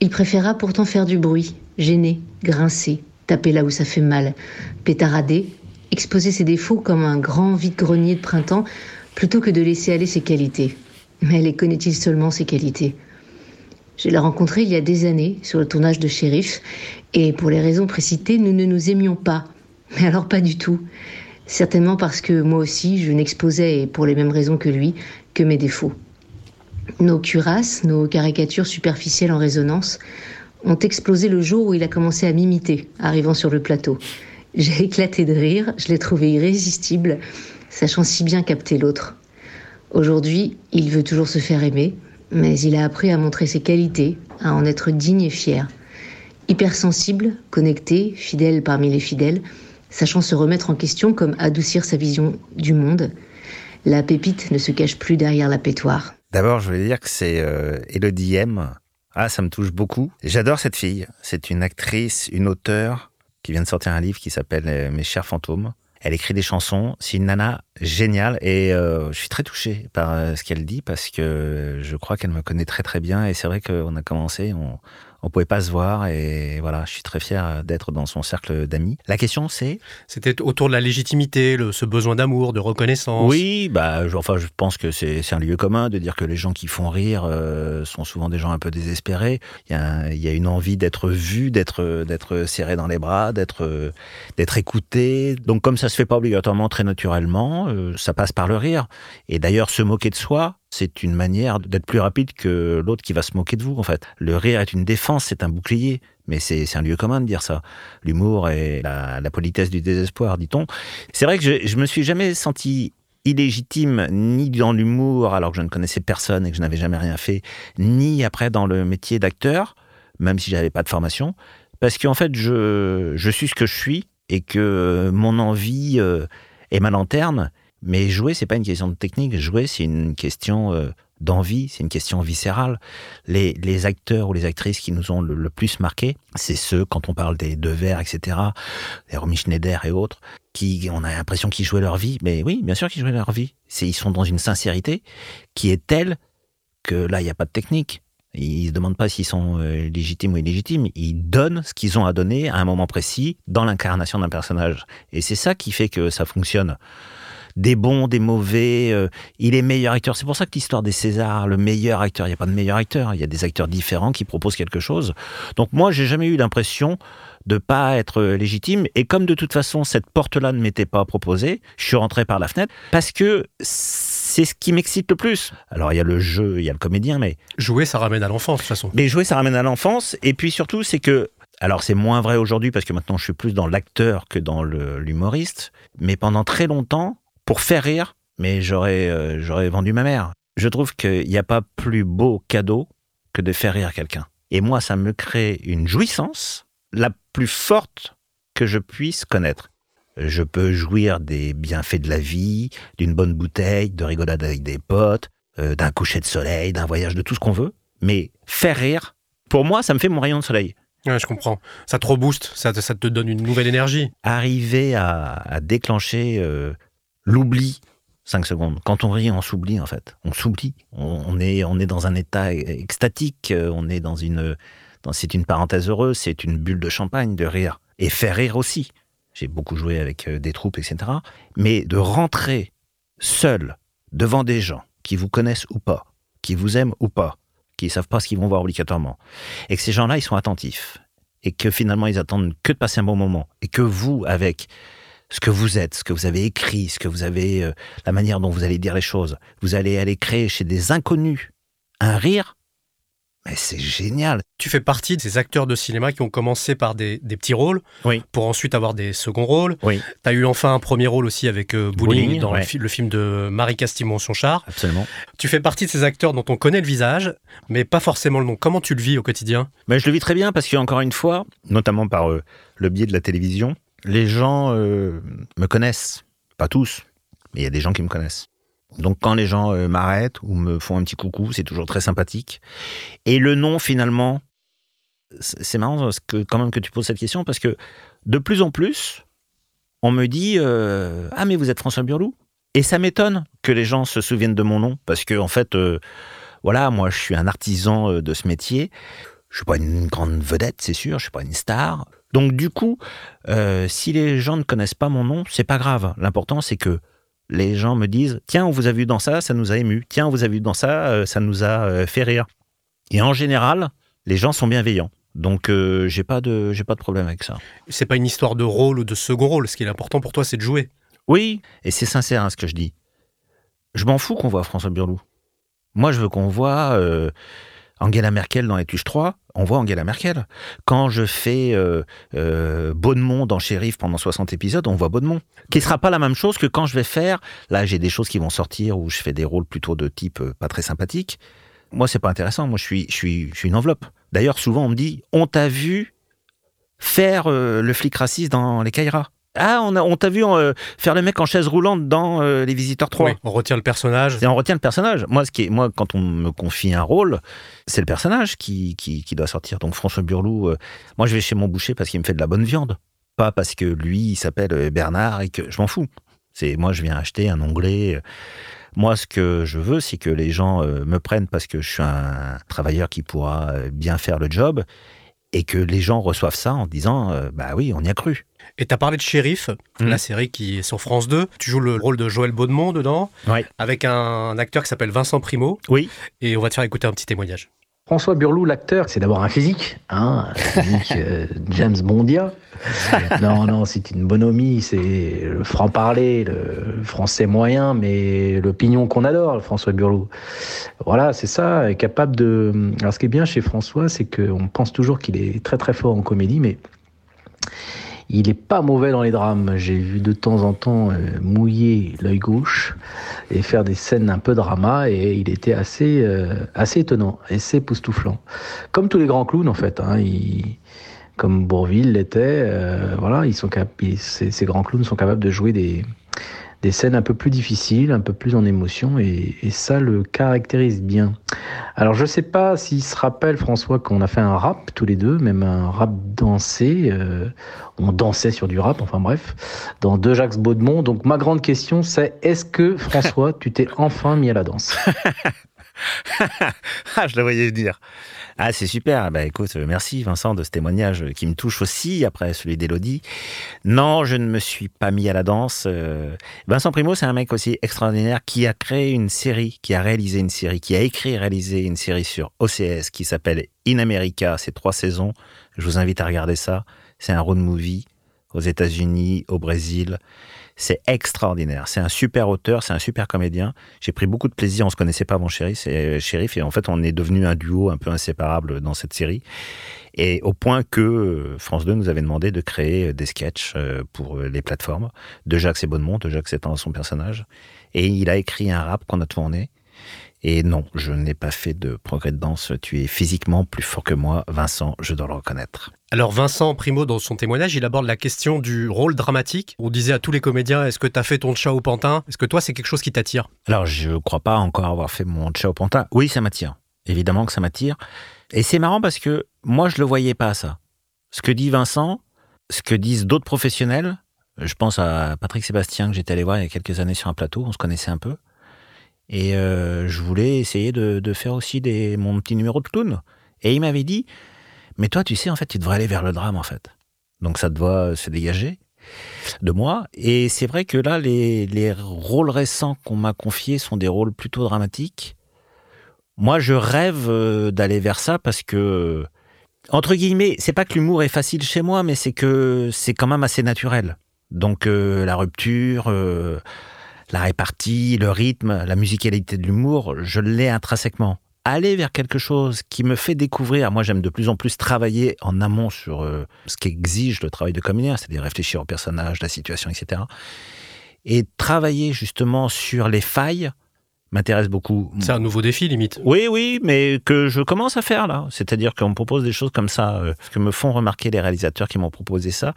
il préféra pourtant faire du bruit, gêner, grincer, taper là où ça fait mal, pétarader, exposer ses défauts comme un grand vide-grenier de printemps plutôt que de laisser aller ses qualités. Mais les connaît-il seulement ses qualités? Je l'ai rencontré il y a des années sur le tournage de Shérif et pour les raisons précitées, nous ne nous aimions pas. Mais alors pas du tout. Certainement parce que moi aussi, je n'exposais, et pour les mêmes raisons que lui, que mes défauts. Nos cuirasses, nos caricatures superficielles en résonance, ont explosé le jour où il a commencé à m'imiter, arrivant sur le plateau. J'ai éclaté de rire, je l'ai trouvé irrésistible, sachant si bien capter l'autre. Aujourd'hui, il veut toujours se faire aimer, mais il a appris à montrer ses qualités, à en être digne et fier. Hypersensible, connecté, fidèle parmi les fidèles, sachant se remettre en question comme adoucir sa vision du monde, la pépite ne se cache plus derrière la pétoire. D'abord, je voulais dire que c'est euh, Elodie M. Ah, ça me touche beaucoup. J'adore cette fille. C'est une actrice, une auteure qui vient de sortir un livre qui s'appelle euh, Mes chers fantômes. Elle écrit des chansons. C'est une nana géniale et euh, je suis très touché par euh, ce qu'elle dit parce que je crois qu'elle me connaît très très bien et c'est vrai qu'on a commencé, on pouvait pas se voir et voilà, je suis très fier d'être dans son cercle d'amis. La question c'est? C'était autour de la légitimité, le- ce besoin d'amour, de reconnaissance. oui, bah, je, enfin, je pense que c'est un lieu commun de dire que les gens qui font rire euh, sont souvent des gens un peu désespérés. Il y y a une envie d'être vu, d'être d'être serré dans les bras, d'être euh, d'être écouté. Donc, comme ça se fait pas obligatoirement très naturellement, euh, ça passe par le rire. Et d'ailleurs, se moquer de soi, c'est une manière d'être plus rapide que l'autre qui va se moquer de vous. En fait, le rire est une défense, c'est un bouclier. Mais c'est un lieu commun de dire ça. L'humour et la, politesse du désespoir, dit-on. C'est vrai que je, je me suis jamais senti illégitime ni dans l'humour alors que je ne connaissais personne et que je n'avais jamais rien fait, ni après dans le métier d'acteur, même si j'avais pas de formation, parce qu'en fait je, je suis ce que je suis et que mon envie euh, est ma lanterne. Mais jouer, c'est pas une question de technique. Jouer, c'est une question euh, d'envie, c'est une question viscérale. Les, les acteurs ou les actrices qui nous ont le, plus marqué, c'est ceux, quand on parle des deux etc., les Romy Schneider et autres, qui, on a l'impression qu'ils jouaient leur vie. Mais oui, bien sûr qu'ils jouaient leur vie. Ils sont dans une sincérité qui est telle que là, il n'y a pas de technique. Ils se demandent pas s'ils sont euh, légitimes ou illégitimes. Ils donnent ce qu'ils ont à donner à un moment précis dans l'incarnation d'un personnage. Et c'est ça qui fait que ça fonctionne. Des bons, des mauvais, euh, il est meilleur acteur. C'est pour ça que l'histoire des Césars, le meilleur acteur, il n'y a pas de meilleur acteur. Il y a des acteurs différents qui proposent quelque chose. Donc moi, j'ai jamais eu l'impression de pas être légitime. Et comme de toute façon, cette porte-là ne m'était pas proposée, je suis rentré par la fenêtre parce que c'est ce qui m'excite le plus. Alors, il y a le jeu, il y a le comédien, mais. Jouer, ça ramène à l'enfance, de toute façon. Mais jouer, ça ramène à l'enfance. Et puis surtout, c'est que. Alors, c'est moins vrai aujourd'hui parce que maintenant, je suis plus dans l'acteur que dans l'humoriste. Mais pendant très longtemps, pour faire rire, mais j'aurais euh, j'aurais vendu ma mère. Je trouve qu'il n'y a pas plus beau cadeau que de faire rire quelqu'un. Et moi, ça me crée une jouissance la plus forte que je puisse connaître. Je peux jouir des bienfaits de la vie, d'une bonne bouteille, de rigolade avec des potes, euh, d'un coucher de soleil, d'un voyage, de tout ce qu'on veut. Mais faire rire, pour moi, ça me fait mon rayon de soleil. Ouais, je comprends. Ça te rebooste, ça, te- ça te donne une nouvelle énergie. Arriver à, à déclencher euh, l'oubli, 5 secondes. Quand on rit, on s'oublie en fait. On s'oublie. On, est, on est dans un état extatique. euh, On est dans une, c'est une parenthèse heureuse. C'est une bulle de champagne de rire et faire rire aussi. J'ai beaucoup joué avec euh, des troupes, etc. Mais de rentrer seul devant des gens qui vous connaissent ou pas, qui vous aiment ou pas, qui ne savent pas ce qu'ils vont voir obligatoirement, et que ces gens-là, ils sont attentifs, et que finalement, ils attendent que de passer un bon moment, et que vous, avec ce que vous êtes, ce que vous avez écrit, ce que vous avez, euh, la manière dont vous allez dire les choses, vous allez aller créer chez des inconnus un rire, mais c'est génial. Tu fais partie de ces acteurs de cinéma qui ont commencé par des, des petits rôles Oui. pour ensuite avoir des seconds rôles. Oui. Tu as eu enfin un premier rôle aussi avec euh, Bowling, Bowling, dans le, ouais. fi- le film de Marie Castimon-Sonchard. Absolument. Tu fais partie de ces acteurs dont on connaît le visage, mais pas forcément le nom. Comment tu le vis au quotidien? Mais je le vis très bien parce qu'encore une fois, notamment par euh, le biais de la télévision, les gens euh, me connaissent. Pas tous, mais il y a des gens qui me connaissent. Donc quand les gens euh, m'arrêtent ou me font un petit coucou, c'est toujours très sympathique. Et le nom, finalement, c'est marrant parce que, quand même que tu poses cette question parce que de plus en plus, on me dit euh, Ah, mais vous êtes François Burlou Et ça m'étonne que les gens se souviennent de mon nom parce que, en fait, voilà, moi je suis un artisan de ce métier. Je suis pas une grande vedette, c'est sûr, je suis pas une star. Donc du coup, euh, si les gens ne connaissent pas mon nom, c'est pas grave. L'important c'est que les gens me disent tiens, on vous a vu dans ça, ça nous a ému. Tiens, on vous a vu dans ça, euh, ça nous a euh, fait rire. Et en général, les gens sont bienveillants. Donc j'ai pas de j'ai pas de problème avec ça. C'est pas une histoire de rôle ou de second rôle. Ce qui est important pour toi, c'est de jouer. Oui, et c'est sincère hein, ce que je dis. Je m'en fous qu'on voit François Burlou. Moi, je veux qu'on voit Angela Merkel dans Les Tuches 3. On voit Angela Merkel. Quand je fais euh, euh, Beaunemont dans Shérif pendant 60 épisodes, on voit Beaunemont. Qui sera pas la même chose que quand je vais faire. Là, j'ai des choses qui vont sortir où je fais des rôles plutôt de type euh, pas très sympathique. Moi, c'est pas intéressant. Moi, je suis, je suis, je suis une enveloppe. D'ailleurs, souvent, on me dit On t'a vu faire euh, le flic raciste dans Les Caïras. Ah, on, a- on t'a vu euh, faire le mec en chaise roulante dans euh, Les Visiteurs 3. Oui, on retient le personnage. Et on retient le personnage. Moi, ce qui est, moi, quand on me confie un rôle, c'est le personnage qui, qui, qui doit sortir. Donc François Burlou, euh, moi, je vais chez mon boucher parce qu'il me fait de la bonne viande, pas parce que lui, il s'appelle Bernard et que je m'en fous. C'est moi, je viens acheter un onglet. Moi, ce que je veux, c'est que les gens me prennent parce que je suis un travailleur qui pourra bien faire le job et que les gens reçoivent ça en disant, bah oui, on y a cru. Et tu as parlé de Shérif, Mhm. la série qui est sur France 2. Tu joues le rôle de Joël Baudemont dedans, Ouais. avec un acteur qui s'appelle Vincent Primo. Oui. Et on va te faire écouter un petit témoignage. François Burlou, l'acteur, c'est d'abord un physique, hein, un physique euh, James Bondia. Non, non, c'est une bonhomie, c'est le franc-parler, le français moyen, mais le pignon qu'on adore, François Burlou. Voilà, c'est ça, capable de... Alors ce qui est bien chez François, c'est qu'on pense toujours qu'il est très très fort en comédie, mais il est pas mauvais dans les drames. J'ai vu de temps en temps euh, mouiller l'œil gauche et faire des scènes un peu drama et il était assez euh, assez étonnant, assez époustouflant. Comme tous les grands clowns en fait. Hein, comme Bourville l'était, euh, voilà, ils sont cap- ces, grands clowns sont capables de jouer des des scènes un peu plus difficiles, un peu plus en émotion, et ça le caractérise bien. Alors je sais pas s'il se rappelle François qu'on a fait un rap tous les deux, même un rap dansé. euh, on dansait sur du rap, enfin bref, dans deux Jacques Baudemont. Donc ma grande question c'est est-ce que François, tu t'es enfin mis à la danse? ah, je la voyais venir. Ah, c'est super. Bah, écoute, merci Vincent de ce témoignage qui me touche aussi après celui d'Elodie. Non, je ne me suis pas mis à la danse. Euh, Vincent Primo, c'est un mec aussi extraordinaire qui a créé une série, qui a réalisé une série, qui a écrit et réalisé une série sur OCS qui s'appelle In America. C'est trois saisons. Je vous invite à regarder ça. C'est un road movie aux États-Unis, au Brésil. C'est extraordinaire. C'est un super auteur, c'est un super comédien. J'ai pris beaucoup de plaisir. On se connaissait pas avant Shérif, et et en fait, on est devenu un duo un peu inséparable dans cette série. Et au point que euh, France 2 nous avait demandé de créer des sketchs euh, pour euh, les plateformes de Jacques Bonnemont, de Jacques étant son personnage. Et il a écrit un rap qu'on a tourné. Et non, je n'ai pas fait de progrès de danse. Tu es physiquement plus fort que moi, Vincent, je dois le reconnaître. Alors Vincent Primo, dans son témoignage, il aborde la question du rôle dramatique. On disait à tous les comédiens, est-ce que tu as fait ton chat au pantin? Est-ce que toi, c'est quelque chose qui t'attire? Alors, je ne crois pas encore avoir fait mon chat au pantin. Oui, ça m'attire. Évidemment que ça m'attire. Et c'est marrant parce que moi, je ne le voyais pas, ça. Ce que dit Vincent, ce que disent d'autres professionnels, je pense à Patrick Sébastien que j'étais allé voir il y a quelques années sur un plateau, on se connaissait un peu. Et euh, je voulais essayer de, faire aussi mon petit numéro de clown. Et il m'avait dit, mais toi, tu sais, en fait, tu devrais aller vers le drame, en fait. Donc ça doit se dégager de moi. Et c'est vrai que là, les, les rôles récents qu'on m'a confiés sont des rôles plutôt dramatiques. Moi, je rêve euh, d'aller vers ça parce que, entre guillemets, c'est pas que l'humour est facile chez moi, mais c'est que c'est quand même assez naturel. Donc euh, la rupture, euh, la répartie, le rythme, la musicalité de l'humour, je l'ai intrinsèquement aller vers quelque chose qui me fait découvrir. Moi, j'aime de plus en plus travailler en amont sur euh, ce qu'exige le travail de comédien, c'est-à-dire réfléchir au personnage, la situation, etc. Et travailler justement sur les failles m'intéresse beaucoup. C'est un nouveau défi, limite. Oui, oui, mais que je commence à faire là. C'est-à-dire qu'on me propose des choses comme ça, euh, ce que me font remarquer les réalisateurs qui m'ont proposé ça.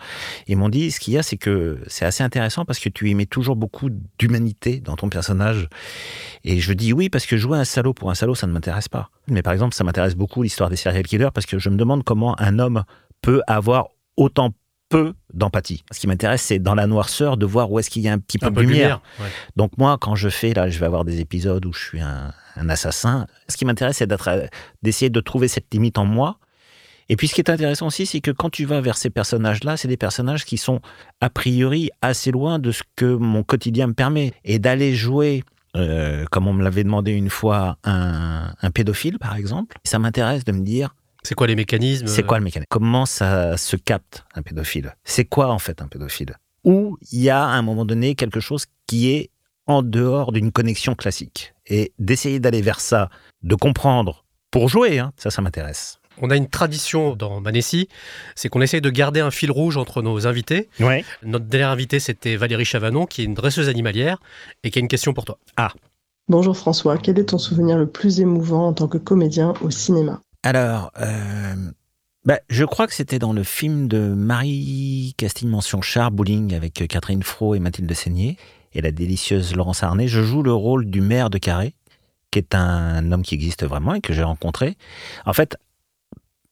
Ils m'ont dit, ce qu'il y a, c'est que c'est assez intéressant parce que tu y mets toujours beaucoup d'humanité dans ton personnage. Et je dis oui, parce que jouer un salaud pour un salaud, ça ne m'intéresse pas. Mais par exemple, ça m'intéresse beaucoup l'histoire des serial killers parce que je me demande comment un homme peut avoir autant peu d'empathie. Ce qui m'intéresse, c'est dans la noirceur de voir où est-ce qu'il y a un petit peu de lumière. Donc moi, quand je fais, là, je vais avoir des épisodes où je suis un, assassin. Ce qui m'intéresse, c'est d'essayer de trouver cette limite en moi. Et puis ce qui est intéressant aussi, c'est que quand tu vas vers ces personnages-là, c'est des personnages qui sont a priori assez loin de ce que mon quotidien me permet. Et d'aller jouer euh, comme on me l'avait demandé une fois, un, un pédophile, par exemple. Ça m'intéresse de me dire, c'est quoi les mécanismes C'est quoi le mécanisme? Comment ça se capte un pédophile? C'est quoi en fait un pédophile? Où il y a à un moment donné quelque chose qui est en dehors d'une connexion classique? Et d'essayer d'aller vers ça, de comprendre pour jouer, hein, ça, ça m'intéresse. On a une tradition dans Manessi, c'est qu'on essaye de garder un fil rouge entre nos invités. Ouais. Notre dernière invitée, c'était Valérie Chavanon, qui est une dresseuse animalière et qui a une question pour toi. Ah. Bonjour François, quel est ton souvenir le plus émouvant en tant que comédien au cinéma? Alors, euh, bah, je crois que c'était dans le film de Marie Casting Mention Char Bowling avec Catherine Fro et Mathilde Seigné et la délicieuse Laurence Arnay. Je joue le rôle du maire de Carré, qui est un homme qui existe vraiment et que j'ai rencontré. En fait,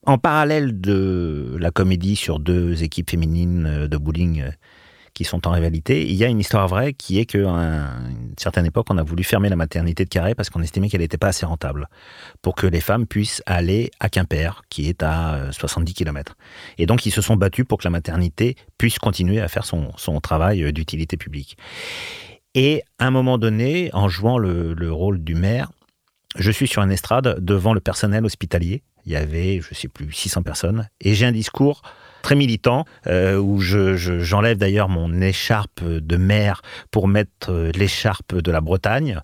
en parallèle de la comédie sur deux équipes féminines de bowling qui sont en rivalité. Il y a une histoire vraie qui est qu'à une certaine époque, on a voulu fermer la maternité de Carré parce qu'on estimait qu'elle n'était pas assez rentable pour que les femmes puissent aller à Quimper, qui est à 70 euh, km. Et donc, ils se sont battus pour que la maternité puisse continuer à faire son, travail euh, d'utilité publique. Et à un moment donné, en jouant le, le rôle du maire, je suis sur une estrade devant le personnel hospitalier. Il y avait, je ne sais plus, 600 personnes. Et j'ai un discours très militant, euh, où je, j'enlève d'ailleurs mon écharpe de mer pour mettre euh, l'écharpe de la Bretagne.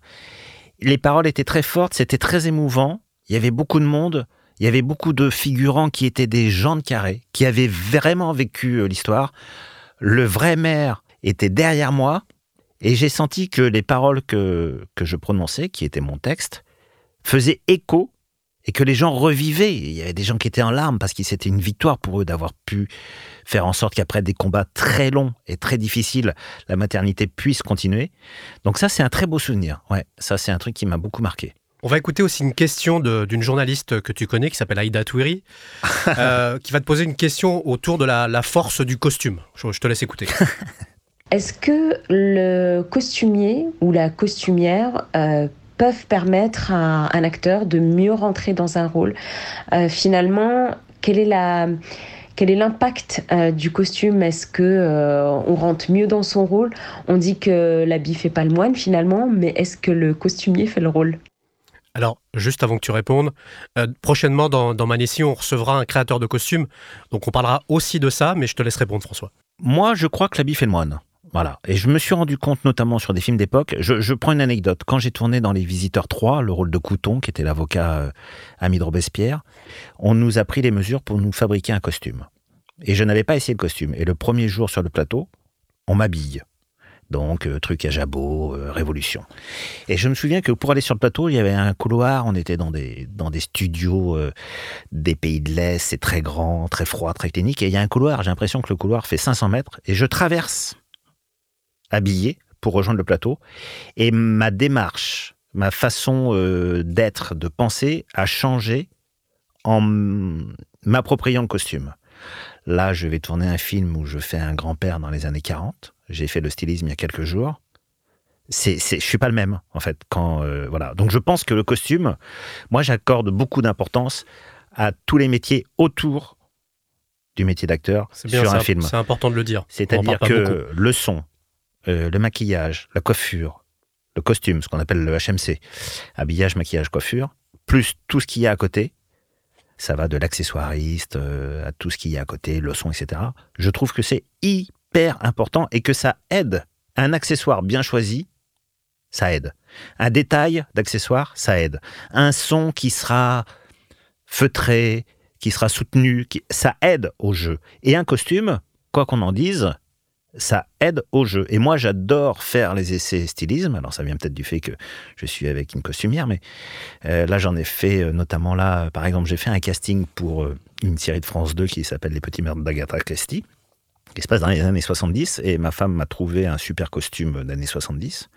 Les paroles étaient très fortes, c'était très émouvant. Il y avait beaucoup de monde. Il y avait beaucoup de figurants qui étaient des gens de carré, qui avaient vraiment vécu euh, l'histoire. Le vrai maire était derrière moi, et j'ai senti que les paroles que, que je prononçais, qui étaient mon texte, faisaient écho et que les gens revivaient. Il y avait des gens qui étaient en larmes parce que c'était une victoire pour eux d'avoir pu faire en sorte qu'après des combats très longs et très difficiles, la maternité puisse continuer. Donc ça, c'est un très beau souvenir. Ouais, ça, c'est un truc qui m'a beaucoup marqué. On va écouter aussi une question d'une journaliste que tu connais qui s'appelle Aïda Touiri, euh, qui va te poser une question autour de la, force du costume. Je, te laisse écouter. Est-ce que le costumier ou la costumière euh, peuvent permettre à un acteur de mieux rentrer dans un rôle. Euh, finalement, quelle est la quel est l'impact euh, du costume? Est-ce que euh, on rentre mieux dans son rôle? On dit que l'habit fait pas le moine finalement, mais est-ce que le costumier fait le rôle? Alors, juste avant que tu répondes, euh, prochainement dans, dans Manessi, on recevra un créateur de costumes. Donc on parlera aussi de ça, mais je te laisse répondre, François. Moi, je crois que l'habit fait le moine. Voilà. Et je me suis rendu compte, notamment sur des films d'époque, je, prends une anecdote. Quand j'ai tourné dans Les Visiteurs 3, le rôle de Couton, qui était l'avocat euh, ami de Robespierre, on nous a pris les mesures pour nous fabriquer un costume. Et je n'avais pas essayé le costume. Et le premier jour sur le plateau, on m'habille. Donc, euh, truc à jabot, euh, révolution. Et je me souviens que pour aller sur le plateau, il y avait un couloir, on était dans des, studios des pays de l'Est, c'est très grand, très froid, très clinique, et il y a un couloir, j'ai l'impression que le couloir fait 500 mètres, et je traverse habillé pour rejoindre le plateau, et ma démarche, ma façon euh, d'être, de penser a changé en m'appropriant le costume. Là, je vais tourner un film où je fais un grand-père dans les années 40. J'ai fait le stylisme il y a quelques jours. C'est, c'est, je suis pas le même en fait. Quand euh, voilà, donc je pense que le costume, moi, j'accorde beaucoup d'importance à tous les métiers autour du métier d'acteur bien, sur un film. C'est important de le dire. C'est-à-dire beaucoup. que le son, euh, le maquillage, la coiffure, le costume, ce qu'on appelle le HMC, habillage, maquillage, coiffure, plus tout ce qu'il y a à côté, ça va de l'accessoiriste euh, à tout ce qu'il y a à côté, le son, etc. Je trouve que c'est hyper important et que ça aide un accessoire bien choisi. Ça aide. Un détail d'accessoire, ça aide. Un son qui sera feutré, qui sera soutenu, qui- ça aide au jeu. Et un costume, quoi qu'on en dise, ça aide au jeu. Et moi, j'adore faire les essais stylisme. Alors, ça vient peut-être du fait que je suis avec une costumière, mais euh, là, j'en ai fait euh, notamment là, euh, par exemple, j'ai fait un casting pour une série de France 2 qui s'appelle Les Petits Mères d'Agatha Christie, qui se passe dans les années 70, et ma femme m'a trouvé un super costume d'années 70.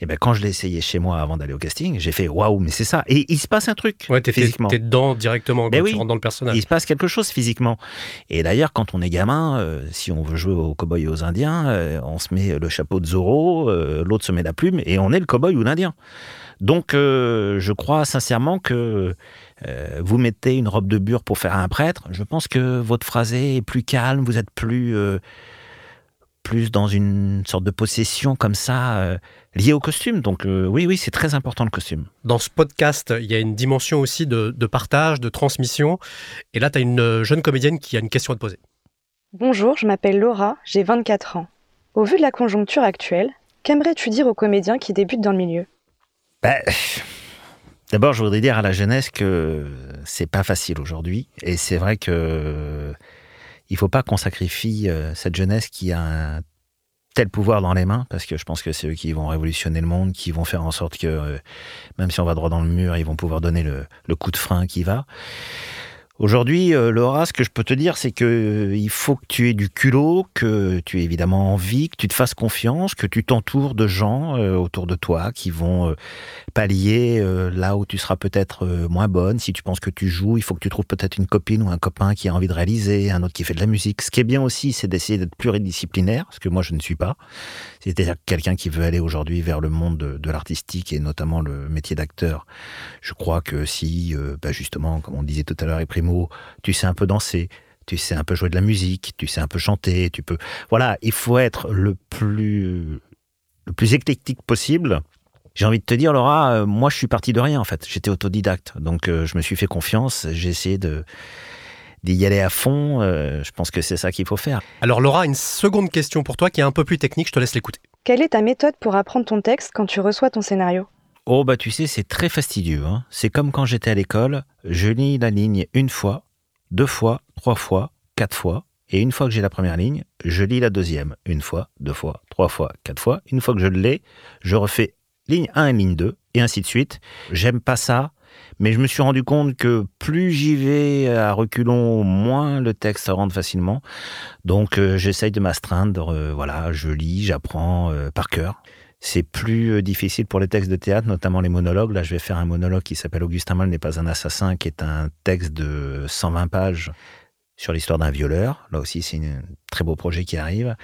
Et ben quand je l'ai essayé chez moi avant d'aller au casting, j'ai fait waouh, mais c'est ça. Et il se passe un truc Ouais, t'es, physiquement. t'es dedans directement Ben quand oui. tu rentres dans le personnage. Il se passe quelque chose physiquement. Et d'ailleurs, quand on est gamin, euh, si on veut jouer aux cow-boys et aux indiens, euh, on se met le chapeau de Zorro, euh, l'autre se met la plume, et on est le cow-boy ou l'indien. Donc, je crois sincèrement que euh, vous mettez une robe de bure pour faire un prêtre. Je pense que votre phrasé est plus calme, vous êtes plus, euh, plus dans une sorte de possession comme ça, euh, liée au costume. Donc, euh, oui, oui, c'est très important le costume. Dans ce podcast, il y a une dimension aussi de, de partage, de transmission. Et là, tu as une euh, jeune comédienne qui a une question à te poser. Bonjour, je m'appelle Laura, j'ai 24 ans. Au vu de la conjoncture actuelle, qu'aimerais-tu dire aux comédiens qui débutent dans le milieu? Ben, D'abord, je voudrais dire à la jeunesse que c'est pas facile aujourd'hui, et c'est vrai que il faut pas qu'on sacrifie euh, cette jeunesse qui a un tel pouvoir dans les mains, parce que je pense que c'est eux qui vont révolutionner le monde, qui vont faire en sorte que euh, même si on va droit dans le mur, ils vont pouvoir donner le coup de frein qui va. Aujourd'hui, euh, Laura, ce que je peux te dire, c'est que euh, il faut que tu aies du culot, que tu aies évidemment envie, que tu te fasses confiance, que tu t'entoures de gens euh, autour de toi qui vont pallier là où tu seras peut-être moins bonne. Si tu penses que tu joues, il faut que tu trouves peut-être une copine ou un copain qui a envie de réaliser, un autre qui fait de la musique. Ce qui est bien aussi, c'est d'essayer d'être pluridisciplinaire, ce que moi je ne suis pas. C'est-à-dire que quelqu'un qui veut aller aujourd'hui vers le monde de, l'artistique et notamment le métier d'acteur. Je crois que si, bah justement, comme on disait tout à l'heure, et Tu sais un peu danser, tu sais un peu jouer de la musique, tu sais un peu chanter, tu peux. Voilà, il faut être le plus, le plus éclectique possible. J'ai envie de te dire, Laura, euh, moi je suis parti de rien en fait. J'étais autodidacte, donc euh, je me suis fait confiance. J'ai essayé de d'y aller à fond. euh, je pense que c'est ça qu'il faut faire. Alors Laura, une seconde question pour toi qui est un peu plus technique, je te laisse l'écouter. Quelle est ta méthode pour apprendre ton texte quand tu reçois ton scénario? Oh bah tu sais, c'est très fastidieux. hein. C'est comme quand j'étais à l'école, je lis la ligne une fois, deux fois, trois fois, quatre fois, et une fois que j'ai la première ligne, je lis la deuxième, une fois, deux fois, trois fois, quatre fois. Une fois que je l'ai, je refais ligne 1 et ligne 2, et ainsi de suite. J'aime pas ça, mais je me suis rendu compte que plus j'y vais à reculons, moins le texte rentre facilement. Donc euh, j'essaye de m'astreindre, euh, voilà, je lis, j'apprends euh, par cœur. C'est plus euh, difficile pour les textes de théâtre, notamment les monologues. Là, je vais faire un monologue qui s'appelle Augustin Moll n'est pas un assassin, qui est un texte de 120 pages sur l'histoire d'un violeur. Là aussi, c'est un très beau projet qui arrive.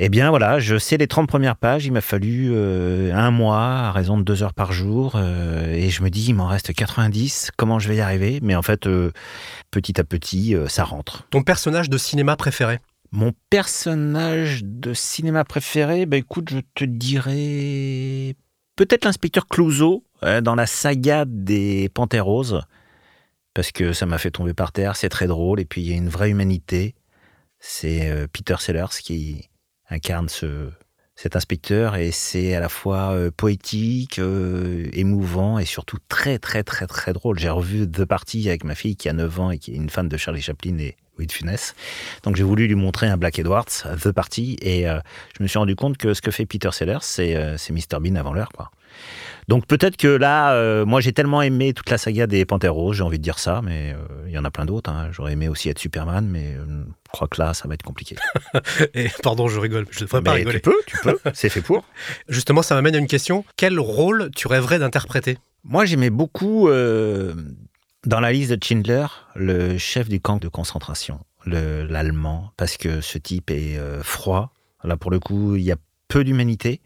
Eh bien voilà, je sais les 30 premières pages, il m'a fallu euh, un mois à raison de deux heures par jour, euh, et je me dis il m'en reste 90, comment je vais y arriver? Mais en fait, petit à petit, ça rentre. Ton personnage de cinéma préféré? Mon personnage de cinéma préféré, bah écoute, je te dirais peut-être l'inspecteur Clouseau euh, dans la saga des Panthères parce que ça m'a fait tomber par terre, c'est très drôle, et puis il y a une vraie humanité. C'est euh, Peter Sellers qui incarne ce, cet inspecteur, et c'est à la fois euh, poétique, euh, émouvant, et surtout très très très très drôle. J'ai revu The Party avec ma fille qui a 9 ans et qui est une fan de Charlie Chaplin et Louis de Funès. Donc j'ai voulu lui montrer un Black Edwards, The Party, et euh, je me suis rendu compte que ce que fait Peter Sellers, c'est euh, Mr Bean avant l'heure, quoi. Donc peut-être que là, euh, moi j'ai tellement aimé toute la saga des Panthères Roses, j'ai envie de dire ça, mais euh, il y en a plein d'autres. hein. J'aurais aimé aussi être Superman, mais je crois que là, ça va être compliqué. Et pardon, je rigole, je devrais pas rigoler. tu peux, tu peux, c'est fait pour. Justement, ça m'amène à une question. Quel rôle tu rêverais d'interpréter? Moi j'aimais beaucoup, euh, dans la liste de Schindler, le chef du camp de concentration, le- l'allemand, parce que ce type est euh, froid. Là pour le coup, il y a peu d'humanité.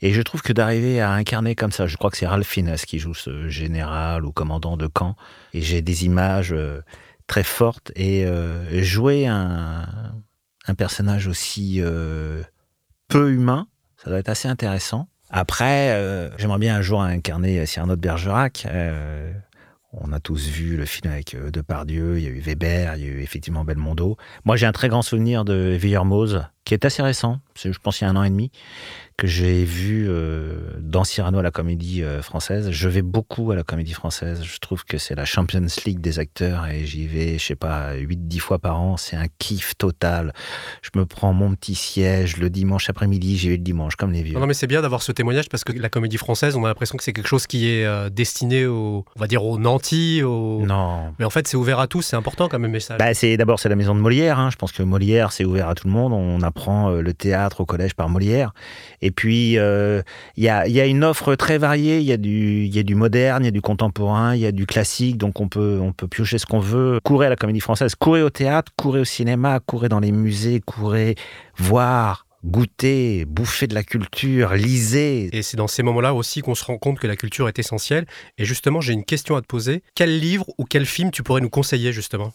Et je trouve que d'arriver à incarner comme ça, je crois que c'est Ralph Fiennes qui joue ce général ou commandant de camp, et j'ai des images euh, très fortes, et euh, jouer un, un personnage aussi peu humain, ça doit être assez intéressant. Après, j'aimerais bien un jour incarner Cyrano de Bergerac. On a tous vu le film avec euh, Depardieu, il y a eu Weber, il y a eu effectivement Belmondo. Moi, j'ai un très grand souvenir de Villermoz, qui est assez récent, je pense il y a un an et demi, que j'ai vu euh, dans Cyrano à la comédie euh, française. Je vais beaucoup à la comédie française. Je trouve que c'est la Champions League des acteurs et j'y vais, je sais pas, 8-10 fois par an. C'est un kiff total. Je me prends mon petit siège le dimanche après-midi, j'y vais le dimanche comme les vieux. Non, mais c'est bien d'avoir ce témoignage parce que la comédie française, on a l'impression que c'est quelque chose qui est euh, destiné aux, on va dire, aux nantis. Aux... Non. Mais en fait, c'est ouvert à tous, c'est important quand même, message. Bah, c'est d'abord c'est la maison de Molière. hein. Je pense que Molière c'est ouvert à tout le monde. On apprend euh, le théâtre au collège par Molière. Et puis euh, il y, a, y a une offre très variée. Il y a du il y a du moderne, il y a du contemporain, il y a du classique. Donc on peut on peut piocher ce qu'on veut. Courez à la comédie française, courez au théâtre, courez au cinéma, courez dans les musées, courez voir. Goûter, bouffer de la culture, lisez. Et c'est dans ces moments-là aussi qu'on se rend compte que la culture est essentielle. Et justement, j'ai une question à te poser. Quel livre ou quel film tu pourrais nous conseiller, justement?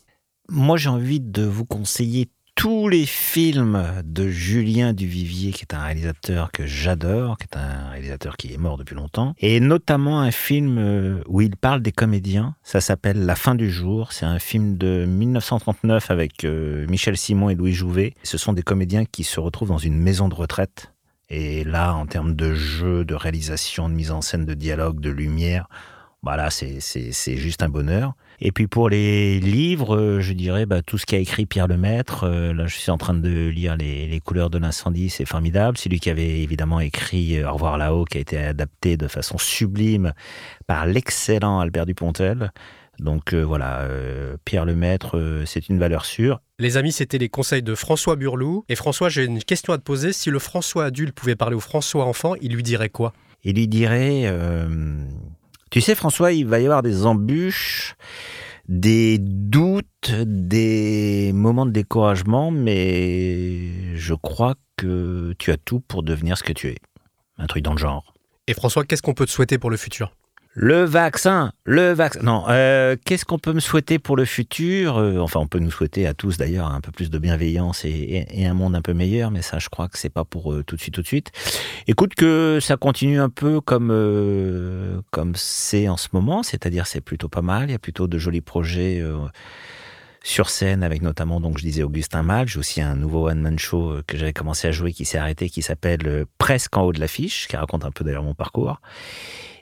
Moi, j'ai envie de vous conseiller tous les films de Julien Duvivier, qui est un réalisateur que j'adore, qui est un réalisateur qui est mort depuis longtemps, et notamment un film euh, où il parle des comédiens. Ça s'appelle La fin du jour. C'est un film de 1939 avec euh, Michel Simon et Louis Jouvet. Ce sont des comédiens qui se retrouvent dans une maison de retraite. Et là, en termes de jeu, de réalisation, de mise en scène, de dialogue, de lumière, bah là, c'est c'est- c'est juste un bonheur. Et puis pour les livres, euh, je dirais bah, tout ce qu'a écrit Pierre Lemaître. Euh, là, je suis en train de lire Les, les couleurs de l'incendie, c'est formidable. C'est lui qui avait évidemment écrit euh, Au revoir là-haut, qui a été adapté de façon sublime par l'excellent Albert Dupontel. Donc euh, voilà, euh, Pierre Lemaître, euh, c'est une valeur sûre. Les amis, c'était les conseils de François Burlou. Et François, j'ai une question à te poser. Si le François adulte pouvait parler au François enfant, il lui dirait quoi? Il lui dirait Tu sais, François, il va y avoir des embûches, des doutes, des moments de découragement, mais je crois que tu as tout pour devenir ce que tu es. Un truc dans le genre. Et François, qu'est-ce qu'on peut te souhaiter pour le futur? Le vaccin, le vaccin. Non, euh, qu'est-ce qu'on peut me souhaiter pour le futur Euh, Enfin, on peut nous souhaiter à tous d'ailleurs un peu plus de bienveillance et, un monde un peu meilleur, mais ça, je crois que c'est pas pour euh, tout de suite, tout de suite. Écoute, que ça continue un peu comme euh, comme c'est en ce moment, c'est-à-dire c'est plutôt pas mal. Il y a plutôt de jolis projets. euh, sur scène avec notamment donc je disais Augustin Mal, j'ai aussi un nouveau one man show que j'avais commencé à jouer qui s'est arrêté qui s'appelle Presque en haut de l'affiche, qui raconte un peu d'ailleurs mon parcours.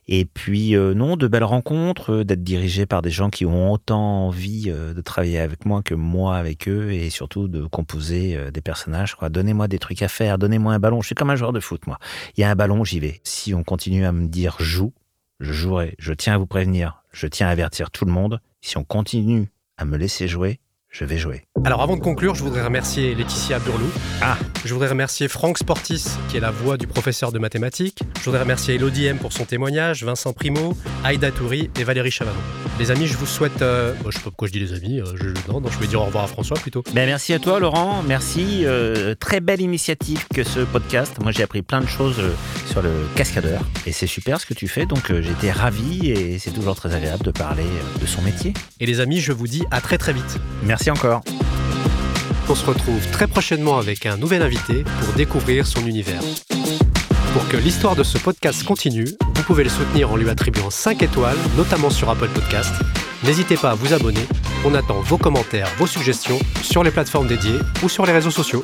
Et puis, euh, non, de belles rencontres, euh, d'être dirigé par des gens qui ont autant envie euh, de travailler avec moi que moi avec eux, et surtout de composer des personnages. Donnez-moi des trucs à faire, donnez-moi un ballon. Je suis comme un joueur de foot, moi. Il y a un ballon, j'y vais. Si on continue à me dire joue, je jouerai. Je tiens à vous prévenir, je tiens à avertir tout le monde. Si on continue à me laisser jouer, je vais jouer. Alors avant de conclure, je voudrais remercier Laetitia Burlou. Ah Je voudrais remercier Franck Sportis, qui est la voix du professeur de mathématiques. Je voudrais remercier Elodie M pour son témoignage, Vincent Primo, Aïda Touri et Valérie Chavanon. Les amis, je vous souhaite. euh, bon, je sais pas pourquoi je dis les amis. euh, je, non, non, je vais dire au revoir à François plutôt. Ben, merci à toi Laurent, merci. euh, très belle initiative que ce podcast. Moi j'ai appris plein de choses euh, sur le cascadeur et c'est super ce que tu fais. Donc euh, j'étais ravi et c'est toujours très agréable de parler euh, de son métier. Et les amis, je vous dis à très très vite. Merci encore. On se retrouve très prochainement avec un nouvel invité pour découvrir son univers. Pour que l'histoire de ce podcast continue, vous pouvez le soutenir en lui attribuant 5 étoiles, notamment sur Apple Podcast. N'hésitez pas à vous abonner. On attend vos commentaires, vos suggestions sur les plateformes dédiées ou sur les réseaux sociaux.